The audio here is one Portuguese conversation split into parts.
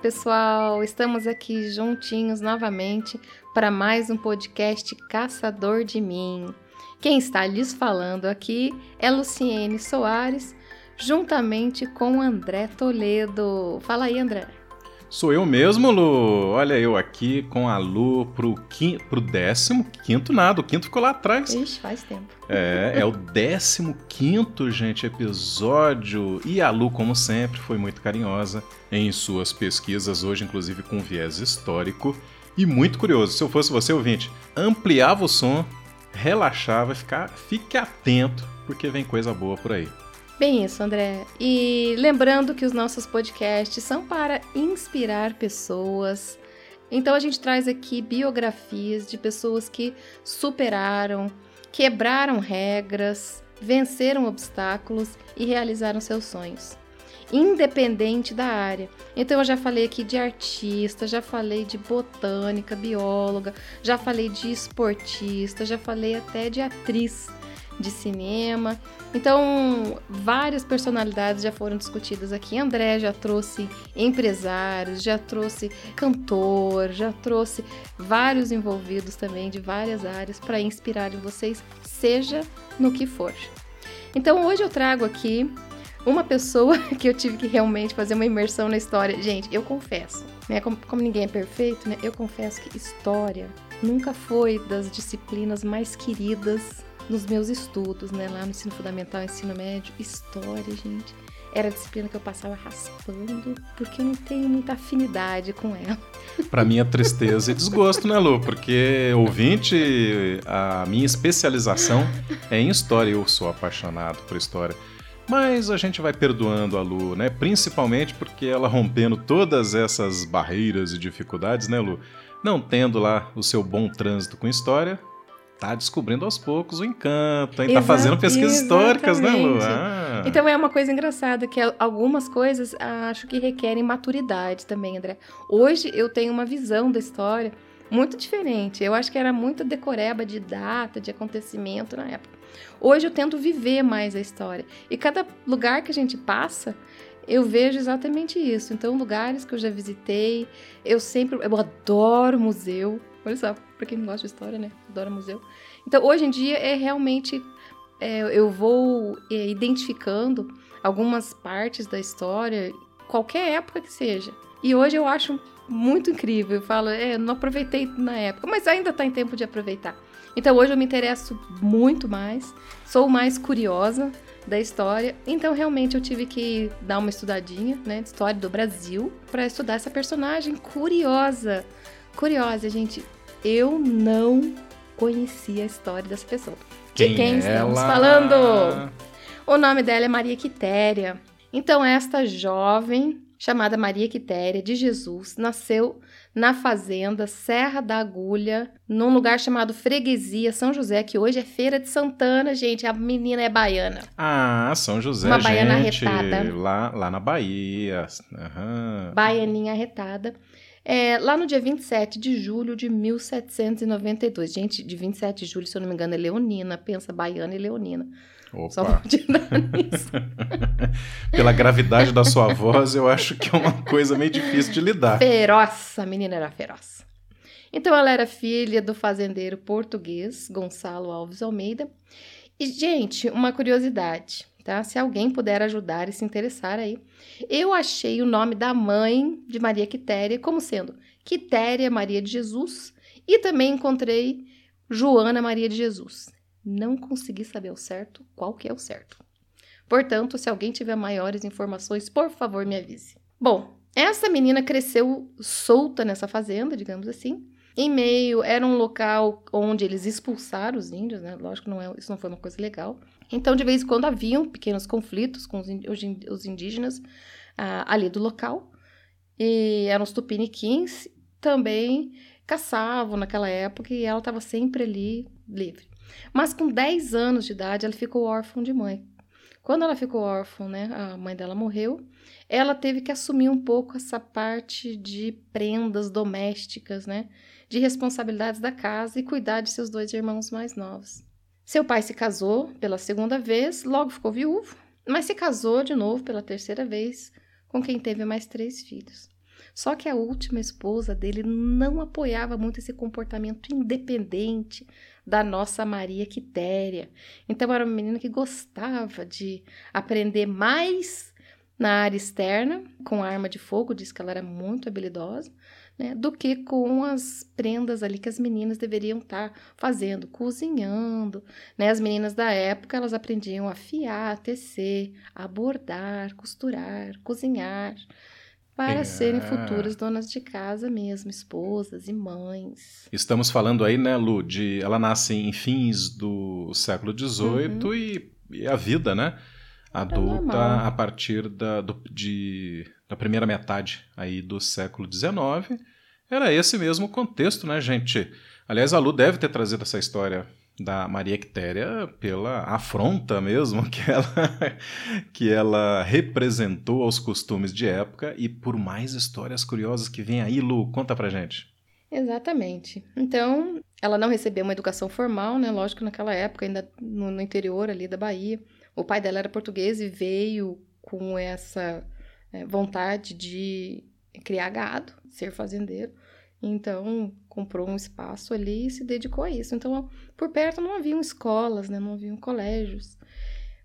pessoal! Estamos aqui juntinhos novamente para mais um podcast Caçador de Mim. Quem está lhes falando aqui é Luciene Soares, juntamente com André Toledo. Fala aí, André. Sou eu mesmo, Lu. Olha eu aqui com a Lu pro, quim, pro décimo quinto nada. O quinto ficou lá atrás. Ixi, faz tempo. É, é o décimo quinto, gente, episódio. E a Lu, como sempre, foi muito carinhosa em suas pesquisas, hoje inclusive com viés histórico. E muito curioso, se eu fosse você, ouvinte, ampliava o som, relaxava, ficar, fique atento, porque vem coisa boa por aí. Bem isso, André. E lembrando que os nossos podcasts são para inspirar pessoas. Então a gente traz aqui biografias de pessoas que superaram, quebraram regras, venceram obstáculos e realizaram seus sonhos. Independente da área. Então eu já falei aqui de artista, já falei de botânica, bióloga, já falei de esportista, já falei até de atriz de cinema. Então, várias personalidades já foram discutidas aqui. André já trouxe empresários, já trouxe cantor, já trouxe vários envolvidos também de várias áreas para inspirarem vocês, seja no que for. Então, hoje eu trago aqui uma pessoa que eu tive que realmente fazer uma imersão na história. Gente, eu confesso, né? Como, como ninguém é perfeito, né? Eu confesso que história nunca foi das disciplinas mais queridas nos meus estudos, né? Lá no ensino fundamental, ensino médio, história, gente. Era a disciplina que eu passava raspando, porque eu não tenho muita afinidade com ela. Para minha tristeza e desgosto, né, Lu? Porque ouvinte, a minha especialização é em história. Eu sou apaixonado por história. Mas a gente vai perdoando a Lu, né? Principalmente porque ela rompendo todas essas barreiras e dificuldades, né, Lu? Não tendo lá o seu bom trânsito com história, tá descobrindo aos poucos o encanto, hein? Tá fazendo pesquisas históricas, né, Lu? Ah. Então é uma coisa engraçada que algumas coisas acho que requerem maturidade também, André. Hoje eu tenho uma visão da história muito diferente. Eu acho que era muito decoreba de data, de acontecimento na época. Hoje eu tento viver mais a história. E cada lugar que a gente passa, eu vejo exatamente isso. Então, lugares que eu já visitei, eu sempre. Eu adoro museu. Olha só, pra quem não gosta de história, né? Adora museu. Então, hoje em dia, é realmente. É, eu vou é, identificando algumas partes da história, qualquer época que seja. E hoje eu acho muito incrível. Eu falo, é, não aproveitei na época, mas ainda está em tempo de aproveitar. Então hoje eu me interesso muito mais, sou mais curiosa da história. Então realmente eu tive que dar uma estudadinha, né, de história do Brasil, para estudar essa personagem curiosa. Curiosa, gente. Eu não conhecia a história dessa pessoa. Quem de quem é estamos ela? falando? O nome dela é Maria Quitéria. Então, esta jovem, chamada Maria Quitéria de Jesus, nasceu na fazenda Serra da Agulha, num lugar chamado Freguesia São José, que hoje é Feira de Santana, gente. A menina é baiana. Ah, São José, Uma baiana gente. arretada. Lá, lá na Bahia. Aham. Baianinha arretada. É, lá no dia 27 de julho de 1792. Gente, de 27 de julho, se eu não me engano, é leonina. Pensa, baiana e leonina. Só Opa. vou te dar nisso. Pela gravidade da sua voz, eu acho que é uma coisa meio difícil de lidar. Feroz, a menina era feroz. Então ela era filha do fazendeiro português Gonçalo Alves Almeida. E, gente, uma curiosidade, tá? Se alguém puder ajudar e se interessar aí. Eu achei o nome da mãe de Maria Quitéria como sendo Quitéria Maria de Jesus e também encontrei Joana Maria de Jesus. Não consegui saber o certo, qual que é o certo. Portanto, se alguém tiver maiores informações, por favor, me avise. Bom, essa menina cresceu solta nessa fazenda, digamos assim. Em meio, era um local onde eles expulsaram os índios, né? Lógico não é, isso não foi uma coisa legal. Então, de vez em quando haviam pequenos conflitos com os, indígenas ah, ali do local. E eram os tupiniquins, também caçavam naquela época e ela estava sempre ali livre. Mas com 10 anos de idade, ela ficou órfã de mãe. Quando ela ficou órfã, né, a mãe dela morreu, ela teve que assumir um pouco essa parte de prendas domésticas, né, de responsabilidades da casa e cuidar de seus dois irmãos mais novos. Seu pai se casou pela segunda vez, logo ficou viúvo, mas se casou de novo pela terceira vez com quem teve mais três filhos. Só que a última esposa dele não apoiava muito esse comportamento independente da nossa Maria Quitéria. Então era uma menina que gostava de aprender mais na área externa, com arma de fogo, diz que ela era muito habilidosa, né, do que com as prendas ali que as meninas deveriam estar tá fazendo, cozinhando. Né? As meninas da época, elas aprendiam a fiar, tecer, a bordar, costurar, cozinhar, para é. serem futuras donas de casa mesmo, esposas e mães. Estamos falando aí, né, Lu, de ela nasce em fins do século XVIII uhum. e, e, a vida, né, adulta a partir da, do, de, da primeira metade aí do século XIX. Era esse mesmo contexto, né, gente? Aliás, a Lu deve ter trazido essa história da Maria Quitéria pela afronta mesmo que ela, que ela representou aos costumes de época e por mais histórias curiosas que vem aí, Lu, conta pra gente. Exatamente. Então, ela não recebeu uma educação formal, né? Lógico, naquela época, ainda no, no interior ali da Bahia. O pai dela era português e veio com essa é, vontade de criar gado, ser fazendeiro. Então, comprou um espaço ali e se dedicou a isso. Então, por perto não haviam escolas, né? não haviam colégios.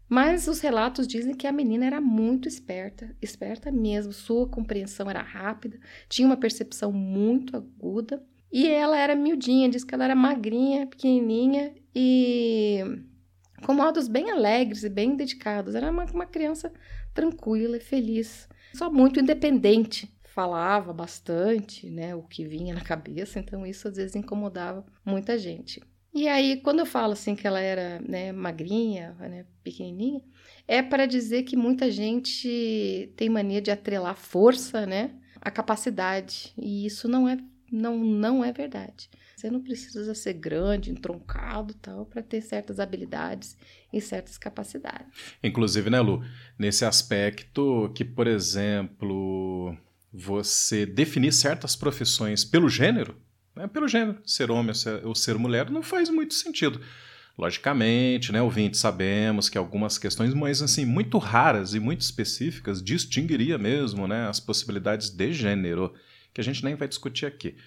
Mas os relatos dizem que a menina era muito esperta, esperta mesmo, sua compreensão era rápida, tinha uma percepção muito aguda e ela era miudinha, diz que ela era magrinha, pequenininha e com modos bem alegres e bem dedicados. Era uma, uma criança tranquila e feliz, só muito independente falava bastante, né, o que vinha na cabeça, então isso às vezes incomodava muita gente. E aí, quando eu falo assim que ela era né, magrinha, né, pequenininha, é para dizer que muita gente tem mania de atrelar força, né, à capacidade, e isso não é não não é verdade. Você não precisa ser grande, entroncado, tal, para ter certas habilidades e certas capacidades. Inclusive, né, Lu, nesse aspecto que, por exemplo, você definir certas profissões pelo gênero, né, pelo gênero, ser homem ou ser, ou ser mulher, não faz muito sentido. Logicamente, né, ouvinte, sabemos que algumas questões, mas assim, muito raras e muito específicas, distinguiria mesmo né, as possibilidades de gênero, que a gente nem vai discutir aqui.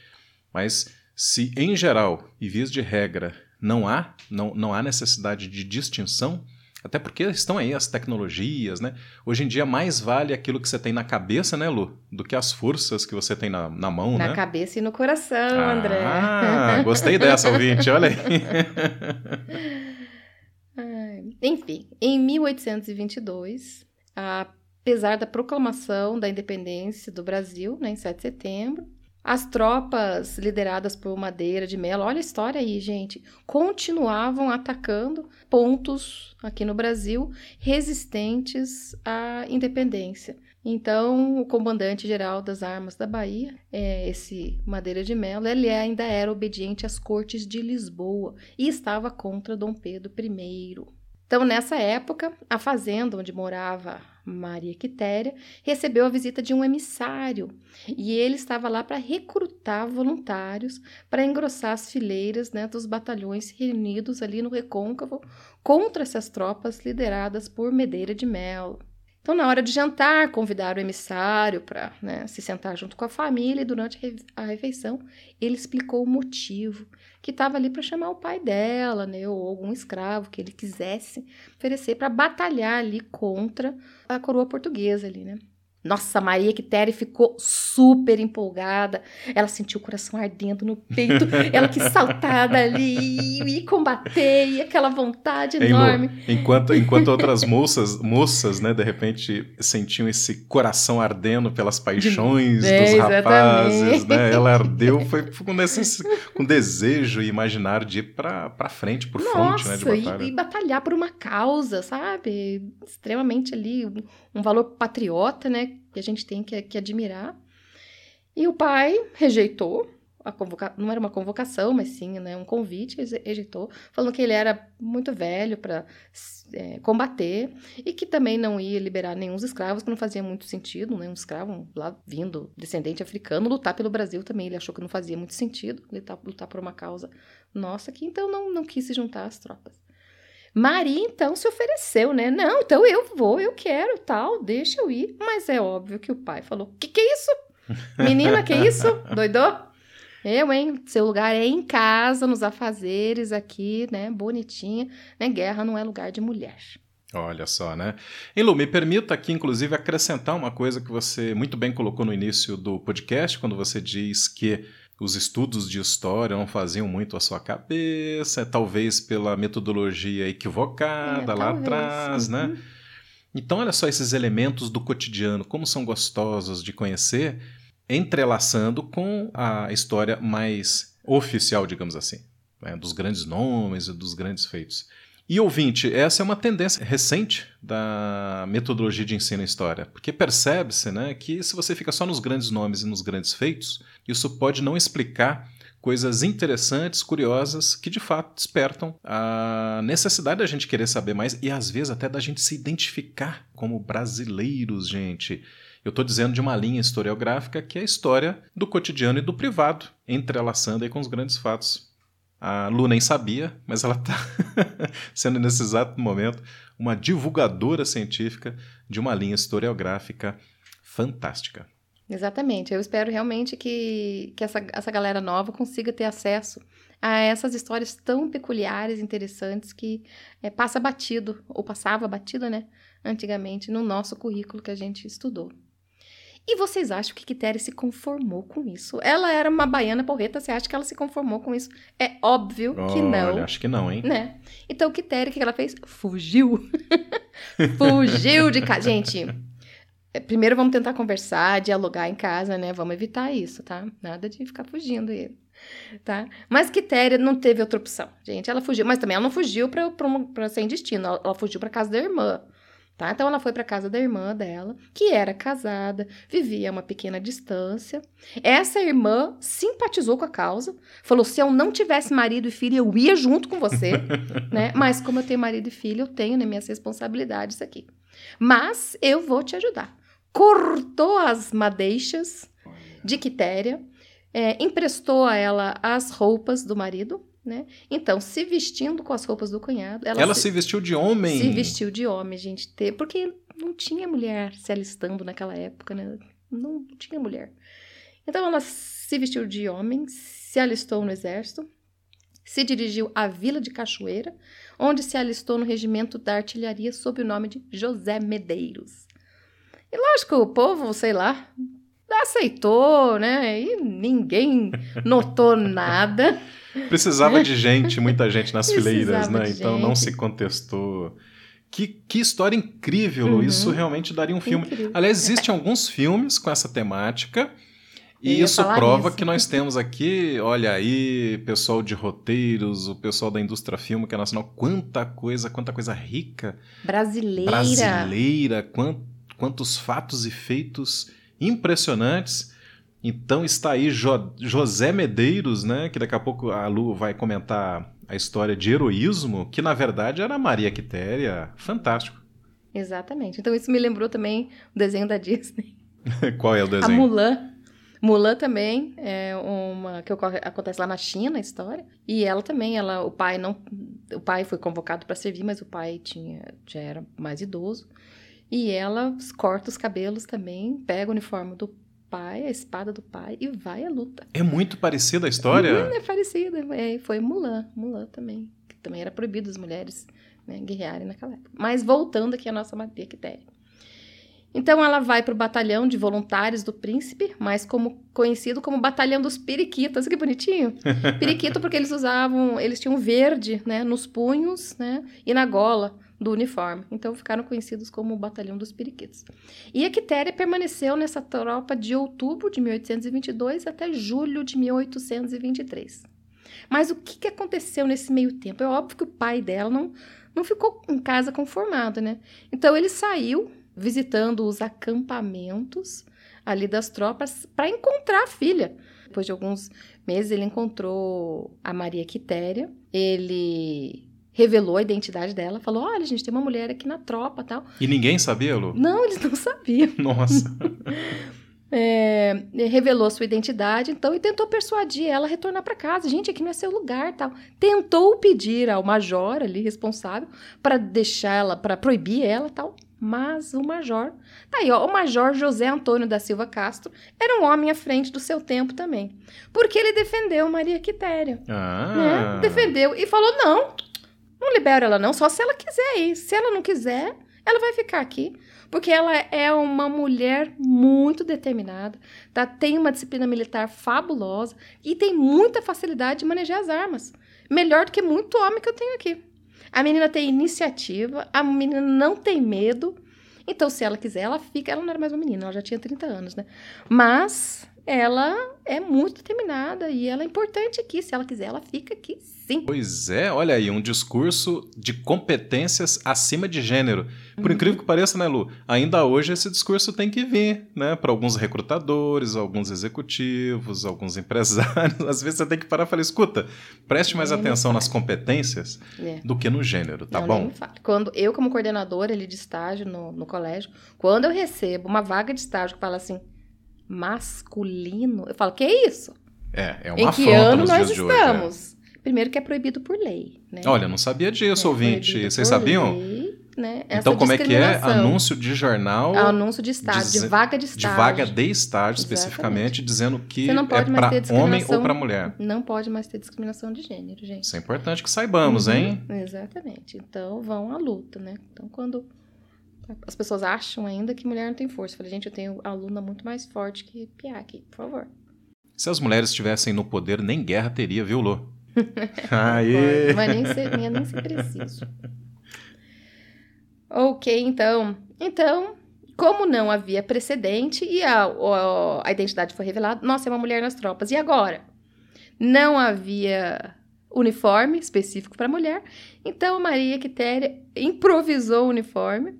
Mas se, em geral, e vias de regra, não há, não, não há necessidade de distinção, até porque estão aí as tecnologias, né? Hoje em dia mais vale aquilo que você tem na cabeça, né, Lu? Do que as forças que você tem na, na mão, na né? Na cabeça e no coração, ah, André. Ah, gostei dessa, ouvinte, olha aí. Enfim, em 1822, apesar da proclamação da independência do Brasil, né, em 7 de setembro, as tropas lideradas por Madeira de Mello, olha a história aí, gente, continuavam atacando pontos aqui no Brasil resistentes à independência. Então, o comandante-geral das armas da Bahia, é, esse Madeira de Mello, ele ainda era obediente às cortes de Lisboa e estava contra Dom Pedro I. Então, nessa época, a fazenda onde morava Maria Quitéria, recebeu a visita de um emissário e ele estava lá para recrutar voluntários para engrossar as fileiras né, dos batalhões reunidos ali no Recôncavo contra essas tropas lideradas por Medeira de Melo. Então, na hora de jantar, convidaram o emissário para né, se sentar junto com a família e durante a refeição ele explicou o motivo, que estava ali para chamar o pai dela, né, ou algum escravo que ele quisesse oferecer para batalhar ali contra a coroa portuguesa ali, né. Nossa, Maria Quitéria ficou super empolgada. Ela sentiu o coração ardendo no peito. ela quis saltar dali e combater, e aquela vontade enorme. enquanto, enquanto outras moças, moças, né, de repente sentiam esse coração ardendo pelas paixões é, dos rapazes, né? Ela ardeu, foi, com, necess... com desejo e imaginar de ir pra, pra frente, por Nossa, fronte, né, de batalha. E, e batalhar por uma causa, sabe? Extremamente ali um valor patriota, né, que a gente tem que, que admirar. E o pai rejeitou a convoca... não era uma convocação, mas sim né, um convite, rejeitou, falando que ele era muito velho para é, combater e que também não ia liberar nenhum escravos, que não fazia muito sentido, né, um escravo lá vindo, descendente africano, lutar pelo Brasil também, ele achou que não fazia muito sentido lutar, por uma causa nossa, que então não, não quis se juntar às tropas. Maria então se ofereceu, né? Não, então eu vou, eu quero, tal, deixa eu ir. Mas é óbvio que o pai falou: "Que que é isso? Menina, que isso? Doidou? Eu, hein? Seu lugar é em casa, nos afazeres aqui, né? Bonitinha. Né? Guerra não é lugar de mulher. Olha só, né? E Lu, me permita aqui, inclusive, acrescentar uma coisa que você muito bem colocou no início do podcast, quando você diz que os estudos de história não faziam muito a sua cabeça, talvez pela metodologia equivocada é, lá talvez. atrás, né? uhum. né? Então, olha só esses elementos do cotidiano, como são gostosos de conhecer, entrelaçando com a história mais oficial, digamos assim, né? dos grandes nomes e dos grandes feitos. E ouvinte, essa é uma tendência recente da metodologia de ensino e história, porque percebe-se né, que se você fica só nos grandes nomes e nos grandes feitos, isso pode não explicar coisas interessantes, curiosas, que de fato despertam a necessidade da gente querer saber mais e às vezes até da gente se identificar como brasileiros, gente. Eu estou dizendo de uma linha historiográfica que é a história do cotidiano e do privado, entrelaçando aí com os grandes fatos. A Lu nem sabia, mas ela está sendo nesse exato momento uma divulgadora científica de uma linha historiográfica fantástica. Exatamente. Eu espero realmente que, que essa, essa galera nova consiga ter acesso a essas histórias tão peculiares, interessantes, que é, passa batido, ou passava batido, né, antigamente, no nosso currículo que a gente estudou. E vocês acham que Quitéria se conformou com isso? Ela era uma baiana porreta, você acha que ela se conformou com isso? É óbvio que não. Olha, acho que não, hein? Né? Então, Quitéria, o que ela fez? Fugiu. Fugiu de casa. Gente, primeiro vamos tentar conversar, dialogar em casa, né? Vamos evitar isso, tá? Nada de ficar fugindo aí. Tá? Mas Quitéria não teve outra opção, gente. Ela fugiu, mas também ela não fugiu para sem destino, ela, ela fugiu para casa da irmã. Tá? Então ela foi para casa da irmã dela, que era casada, vivia a uma pequena distância. Essa irmã simpatizou com a causa, falou: se eu não tivesse marido e filho, eu ia junto com você, né? Mas como eu tenho marido e filho, eu tenho né, minhas responsabilidades aqui. Mas eu vou te ajudar. Cortou as madeixas de Quitéria, é, emprestou a ela as roupas do marido, né? Então, se vestindo com as roupas do cunhado. Ela, ela se, se, vestiu de homem? Se vestiu de homem, gente. Porque não tinha mulher se alistando naquela época, né? Não tinha mulher. Então, ela se vestiu de homem, se alistou no exército, se dirigiu à Vila de Cachoeira, onde se alistou no regimento da artilharia sob o nome de José Medeiros. E lógico, o povo, sei lá, aceitou, né? E ninguém notou nada. Precisava de gente, muita gente nas fileiras, né? Então não se contestou. Que, que história incrível, uhum. Isso realmente daria um filme. Incrível. Aliás, existem alguns filmes com essa temática. E isso prova isso. que nós temos aqui, olha aí, pessoal de roteiros, o pessoal da indústria fílmica nacional, quanta coisa, quanta coisa rica. Brasileira. Brasileira, quant, quantos fatos e feitos impressionantes. Então está aí jo José Medeiros, né? Que daqui a pouco a Lu vai comentar a história de heroísmo, que na verdade era Maria Quitéria. Fantástico. Exatamente. Então isso me lembrou também o desenho da Disney. Qual é o desenho? A Mulan. Mulan também é uma que ocorre, acontece lá na China, a história. E ela também, ela, o pai não, o pai foi convocado para servir, mas o pai tinha já era mais idoso. E ela corta os cabelos também, pega o uniforme do pai, a espada do pai e vai à luta. É muito parecida a história? é parecida. É, foi Mulan, Mulan também. Que também era proibido as mulheres né, guerrearem naquela época. Mas voltando aqui à nossa Maria Quitéria. Então ela vai para o batalhão de voluntários do príncipe, mais como conhecido como batalhão dos periquitas. Que bonitinho! Periquito porque eles usavam, eles tinham verde, né, nos punhos, né, e na gola do uniforme. Então ficaram conhecidos como o Batalhão dos Periquitos. E a Quitéria permaneceu nessa tropa de outubro de 1822 até julho de 1823. Mas o que, que aconteceu nesse meio tempo? É óbvio que o pai dela não, não ficou em casa conformado, né? Então ele saiu visitando os acampamentos ali das tropas para encontrar a filha. Depois de alguns meses ele encontrou a Maria Quitéria. Ele revelou a identidade dela, falou: olha, gente, tem uma mulher aqui na tropa tal. E ninguém sabia, Lu? Não, eles não sabiam. Nossa. é, revelou sua identidade, então, e tentou persuadir ela a retornar para casa. Gente, aqui não é seu lugar, tal. Tentou pedir ao major ali responsável para deixar ela, para proibir ela, tal. Mas o major, tá aí, ó, o major José Antônio da Silva Castro era um homem à frente do seu tempo também. Porque ele defendeu Maria Quitéria. Ah. Né? Defendeu e falou: não, não libera ela, não, só se ela quiser ir. Se ela não quiser, ela vai ficar aqui. Porque ela é uma mulher muito determinada, tá? tem uma disciplina militar fabulosa e tem muita facilidade de manejar as armas. Melhor do que muito homem que eu tenho aqui. A menina tem iniciativa, a menina não tem medo. Então, se ela quiser, ela fica. Ela não era mais uma menina, ela já tinha 30 anos, né? Mas ela é muito determinada e ela é importante aqui. Se ela quiser, ela fica aqui sim. Pois é, olha aí, um discurso de competências acima de gênero. Por uhum. incrível que pareça, né, Lu? Ainda hoje esse discurso tem que vir, né? Para alguns recrutadores, alguns executivos, alguns empresários. Às vezes você tem que parar e falar: escuta, preste mais atenção nas competências é. do que no gênero, tá Não, bom? Quando eu, como coordenadora ali de estágio no, no colégio, quando eu recebo uma vaga de estágio que fala assim masculino. Eu falo, que é isso? É, é uma Em que ano nós estamos? Hoje, é. Primeiro que é proibido por lei, né? Olha, não sabia disso, é ouvinte. Vocês sabiam? Lei, né? então, como é que é? Anúncio de jornal. Anúncio de estágio, de, de vaga de estágio. De vaga de estágio, especificamente, dizendo que é para homem ou para mulher. Não pode mais ter discriminação de gênero, gente. Isso é importante que saibamos, uhum, hein? Exatamente. Então, vão à luta, né? Então, quando as pessoas acham ainda que mulher não tem força. Eu falei, gente, eu tenho aluna muito mais forte que Pia aqui, por favor. Se as mulheres estivessem no poder, nem guerra teria, viu, Lô? Aê! Mas nem ser, nem ser preciso. ok, então. Então, como não havia precedente e a, a, a identidade foi revelada, nossa, é uma mulher nas tropas. E agora? Não havia uniforme específico para mulher, então Maria Quitéria improvisou o uniforme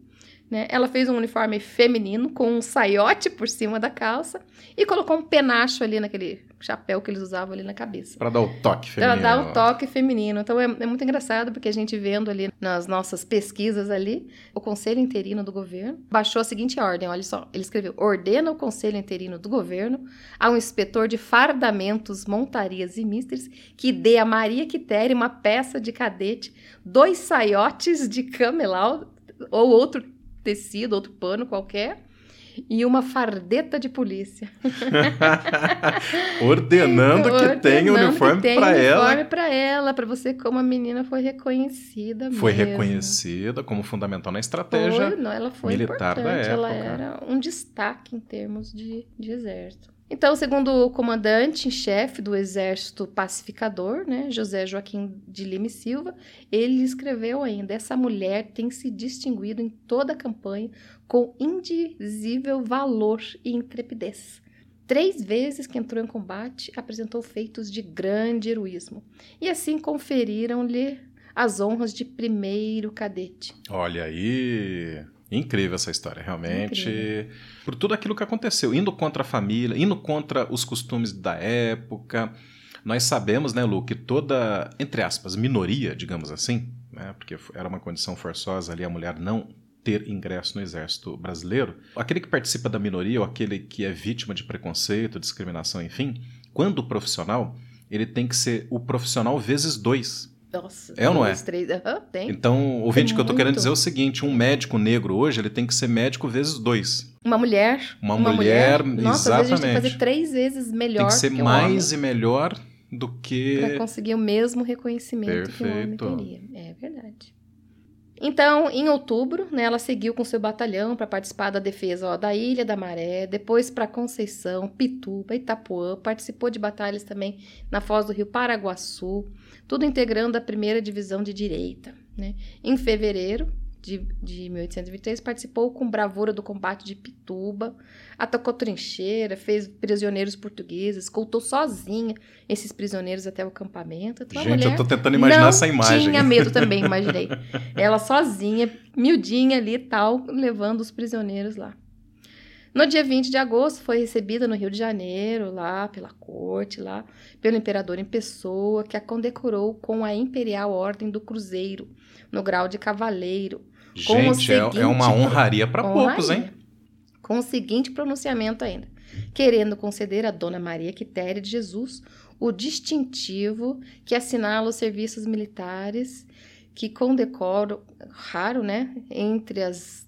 né? Ela fez um uniforme feminino com um saiote por cima da calça e colocou um penacho ali naquele chapéu que eles usavam ali na cabeça. Para dar o toque feminino. Para dar o toque feminino. Então é, é, muito engraçado porque a gente vendo ali nas nossas pesquisas ali, o Conselho Interino do Governo baixou a seguinte ordem, olha só, ele escreveu: "Ordena o Conselho Interino do Governo ao inspetor de fardamentos, montarias e mistres que dê a Maria Quitéria uma peça de cadete, dois saiotes de camelau ou outro tecido, outro pano qualquer, e uma fardeta de polícia. Ordenando que Ordenando tenha uniforme para ela. uniforme para ela, para você como a menina foi reconhecida Foi mesmo. reconhecida como fundamental na estratégia foi, não, ela foi militar da época. Ela era um destaque em termos de, de exército. Então, segundo o comandante em chefe do Exército Pacificador, né, José Joaquim de Lima e Silva, ele escreveu ainda: essa mulher tem se distinguido em toda a campanha com indizível valor e intrepidez. Três vezes que entrou em combate, apresentou feitos de grande heroísmo, e assim conferiram-lhe as honras de primeiro cadete. Olha aí! Incrível essa história, realmente. Incrível. Por tudo aquilo que aconteceu, indo contra a família, indo contra os costumes da época. Nós sabemos, né, Lu, que toda, entre aspas, minoria, digamos assim, né, porque era uma condição forçosa ali a mulher não ter ingresso no exército brasileiro, aquele que participa da minoria ou aquele que é vítima de preconceito, discriminação, enfim, quando profissional, ele tem que ser o profissional vezes dois. Nossa, é ou não é? Três, uhum, tem. Então, o vídeo que eu tô querendo dizer é o seguinte: um médico negro hoje, ele tem que ser médico vezes dois. Uma mulher. Uma, uma mulher, mulher, Nossa, exatamente. Às vezes a gente tem que fazer três vezes melhor. Tem que ser que mais e melhor do que. Pra conseguir o mesmo reconhecimento Perfeito. que o homem teria. É verdade. Então, em outubro, né, ela seguiu com seu batalhão para participar da defesa ó, da Ilha da Maré, depois para Conceição, Pituba, Itapuã, participou de batalhas também na foz do rio Paraguaçu, tudo integrando a primeira divisão de direita. Né? Em fevereiro, de, de 1823, participou com bravura do combate de Pituba, atacou trincheira, fez prisioneiros portugueses, escoltou sozinha esses prisioneiros até o acampamento. Então, Gente, eu tô tentando imaginar essa imagem. tinha medo também, imaginei. Ela sozinha, miudinha ali e tal, levando os prisioneiros lá. No dia 20 de agosto, foi recebida no Rio de Janeiro, lá pela corte, lá pelo imperador em pessoa, que a condecorou com a Imperial Ordem do Cruzeiro, no grau de cavaleiro, Gente, seguinte, é uma honraria para poucos, hein? Com o seguinte pronunciamento ainda: querendo conceder a Dona Maria Quitéria de Jesus o distintivo que assinala os serviços militares que com decoro raro, né, entre as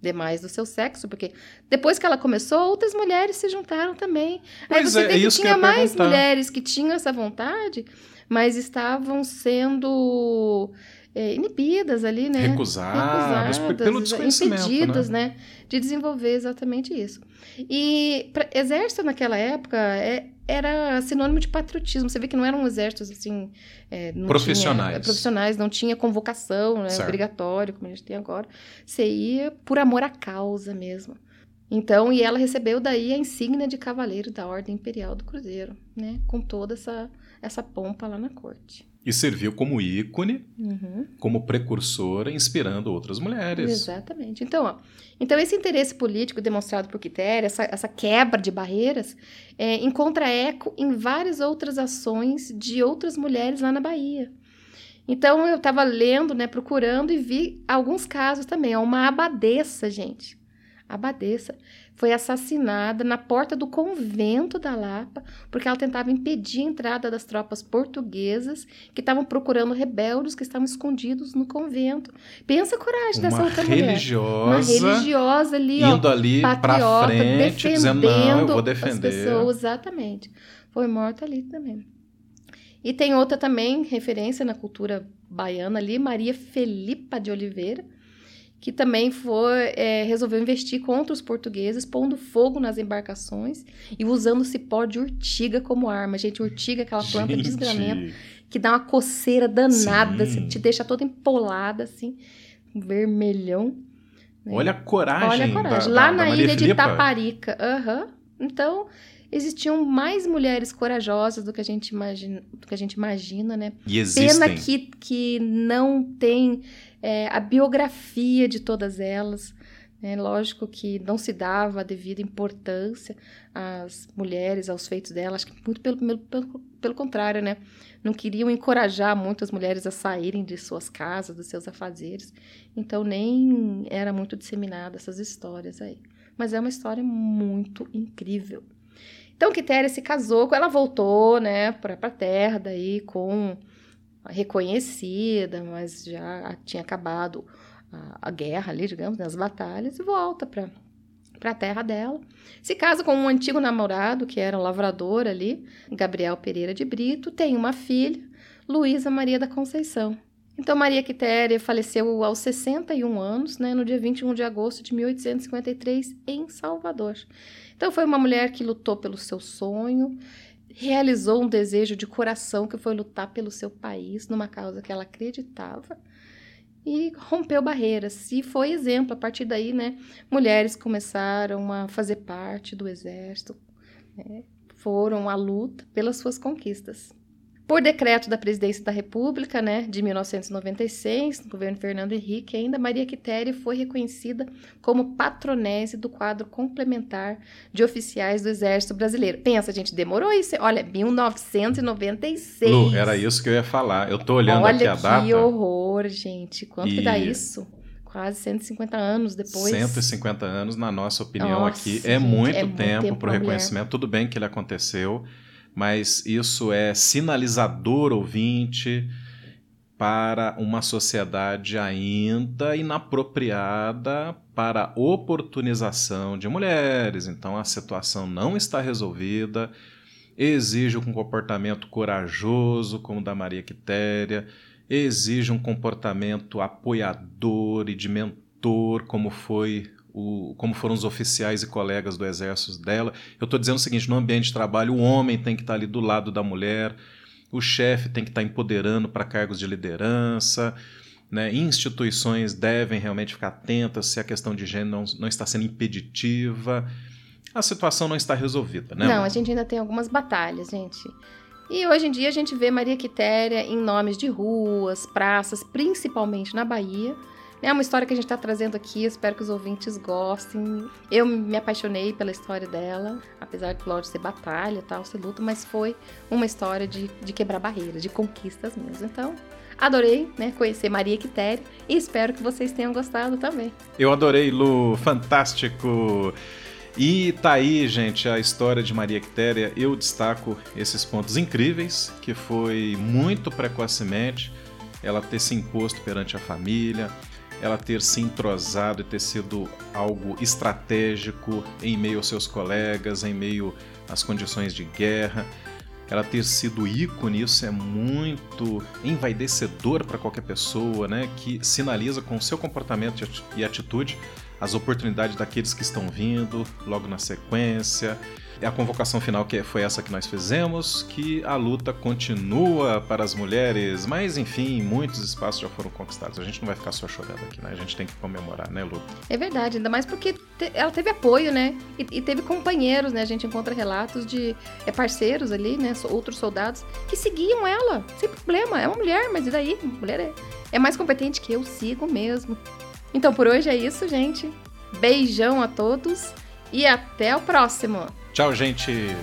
demais do seu sexo, porque depois que ela começou, outras mulheres se juntaram também. Aí Pois você é, vê é que que tinha ia mais perguntar. mulheres que tinham essa vontade, mas estavam sendo é, inibidas ali, né? Recusadas, p- pelo Recusadas, desconhecimento, impedidas, né? né? De desenvolver exatamente isso. E pra, exército naquela época é- era sinônimo de patriotismo. Você vê que não eram exércitos assim. é, não Profissionais. Tinha, profissionais, não tinha convocação, né? Obrigatório, como a gente tem agora. Você ia por amor à causa mesmo. Então, e ela recebeu daí a insígnia de cavaleiro da Ordem Imperial do Cruzeiro, né? Com toda essa, essa pompa lá na corte. E serviu como ícone, Uhum. como precursora, inspirando outras mulheres. Exatamente. Então, ó, então esse interesse político demonstrado por Quitéria, essa, essa quebra de barreiras, é, encontra eco em várias outras ações de outras mulheres lá na Bahia. Então, eu estava lendo, né, procurando e vi alguns casos também. Ó, uma abadesa, gente. Abadesa foi assassinada na porta do convento da Lapa porque ela tentava impedir a entrada das tropas portuguesas que estavam procurando rebeldes que estavam escondidos no convento. Pensa a coragem dessa outra mulher. Uma religiosa religiosa ali, ó, indo ali pra patriota, frente, dizendo, não, eu defendendo vou as defender. pessoas, exatamente. Foi morta ali também. E tem outra também, referência na cultura baiana ali, Maria Felipa de Oliveira, que também foi, é, resolveu investir contra os portugueses, pondo fogo nas embarcações e usando cipó de urtiga como arma. Gente, urtiga é aquela planta Gente, desgramenta que dá uma coceira danada, Sim. assim, te deixa toda empolada, assim, vermelhão. né? Olha a coragem. Olha a coragem. da- Lá da- da na Maria ilha de. Taparica. Aham. Então, existiam mais mulheres corajosas do que a gente imagina, do que a gente imagina né? E existem. Pena que, que não tem é, a biografia de todas elas. né? Lógico que não se dava a devida importância às mulheres, aos feitos delas. Acho que muito pelo, pelo, pelo, pelo contrário, né? Não queriam encorajar muito as mulheres a saírem de suas casas, dos seus afazeres. Então, nem era muito disseminada essas histórias aí. Mas é uma história muito incrível. Então, Quitéria se casou, ela voltou, né, para a terra daí com reconhecida, mas já tinha acabado a, a guerra ali, digamos, né, as batalhas, e volta para para a terra dela. Se casa com um antigo namorado, que era um lavrador ali, Gabriel Pereira de Brito, tem uma filha, Luísa Maria da Conceição. Então, Maria Quitéria faleceu aos 61 anos, né, no dia 21 de agosto de 1853, em Salvador. Então, foi uma mulher que lutou pelo seu sonho, realizou um desejo de coração que foi lutar pelo seu país, numa causa que ela acreditava, e rompeu barreiras. E foi exemplo. A partir daí, né, mulheres começaram a fazer parte do exército, né, foram à luta pelas suas conquistas. Por decreto da Presidência da República, né, de 1996, no governo Fernando Henrique, ainda Maria Quitéria foi reconhecida como patronese do quadro complementar de oficiais do Exército Brasileiro. Pensa, gente, demorou isso. Olha, 1996. Lu, era isso que eu ia falar. Eu tô olhando Olha aqui a que data. horror, gente. Quanto que dá E- isso? Quase 150 anos depois. 150 anos, na nossa opinião Nossa, aqui, é muito é tempo para o reconhecimento. Tudo bem que ele aconteceu, mas isso é sinalizador, ouvinte, para uma sociedade ainda inapropriada para oportunização de mulheres. Então a situação não está resolvida, exige um comportamento corajoso, como o da Maria Quitéria, exige um comportamento apoiador e de mentor, como foi o, como foram os oficiais e colegas do exército dela. Eu estou dizendo o seguinte: no ambiente de trabalho, o homem tem que estar ali do lado da mulher, o chefe tem que estar empoderando para cargos de liderança. Né? Instituições devem realmente ficar atentas se a questão de gênero não, não está sendo impeditiva. A situação não está resolvida, né? Não, a gente ainda tem algumas batalhas, gente. E hoje em dia a gente vê Maria Quitéria em nomes de ruas, praças, principalmente na Bahia. É uma história que a gente está trazendo aqui, espero que os ouvintes gostem. Eu me apaixonei pela história dela, apesar de, lógico, ser batalha tal, ser luta, mas foi uma história de, de quebrar barreiras, de conquistas mesmo. Então, adorei né, conhecer Maria Quitéria e espero que vocês tenham gostado também. Eu adorei, Lu, fantástico! E tá aí, gente, a história de Maria Quitéria. Eu destaco esses pontos incríveis, que foi muito precocemente ela ter se imposto perante a família, ela ter se entrosado e ter sido algo estratégico em meio aos seus colegas, em meio às condições de guerra. Ela ter sido ícone, isso é muito envaidecedor para qualquer pessoa, né? Que sinaliza com o seu comportamento e atitude as oportunidades daqueles que estão vindo logo na sequência. A convocação final que foi essa que nós fizemos, que a luta continua para as mulheres, mas enfim, muitos espaços já foram conquistados. A gente não vai ficar só chorando aqui, né? A gente tem que comemorar, né, Lu? É verdade, ainda mais porque te, ela teve apoio, né? E, e, teve companheiros, né? A gente encontra relatos de é, parceiros ali, né? Outros soldados que seguiam ela, sem problema. É uma mulher, mas e daí? mulher é, é mais competente que eu, sigo mesmo. Então por hoje é isso, gente. Beijão a todos e até o próximo. Tchau, gente.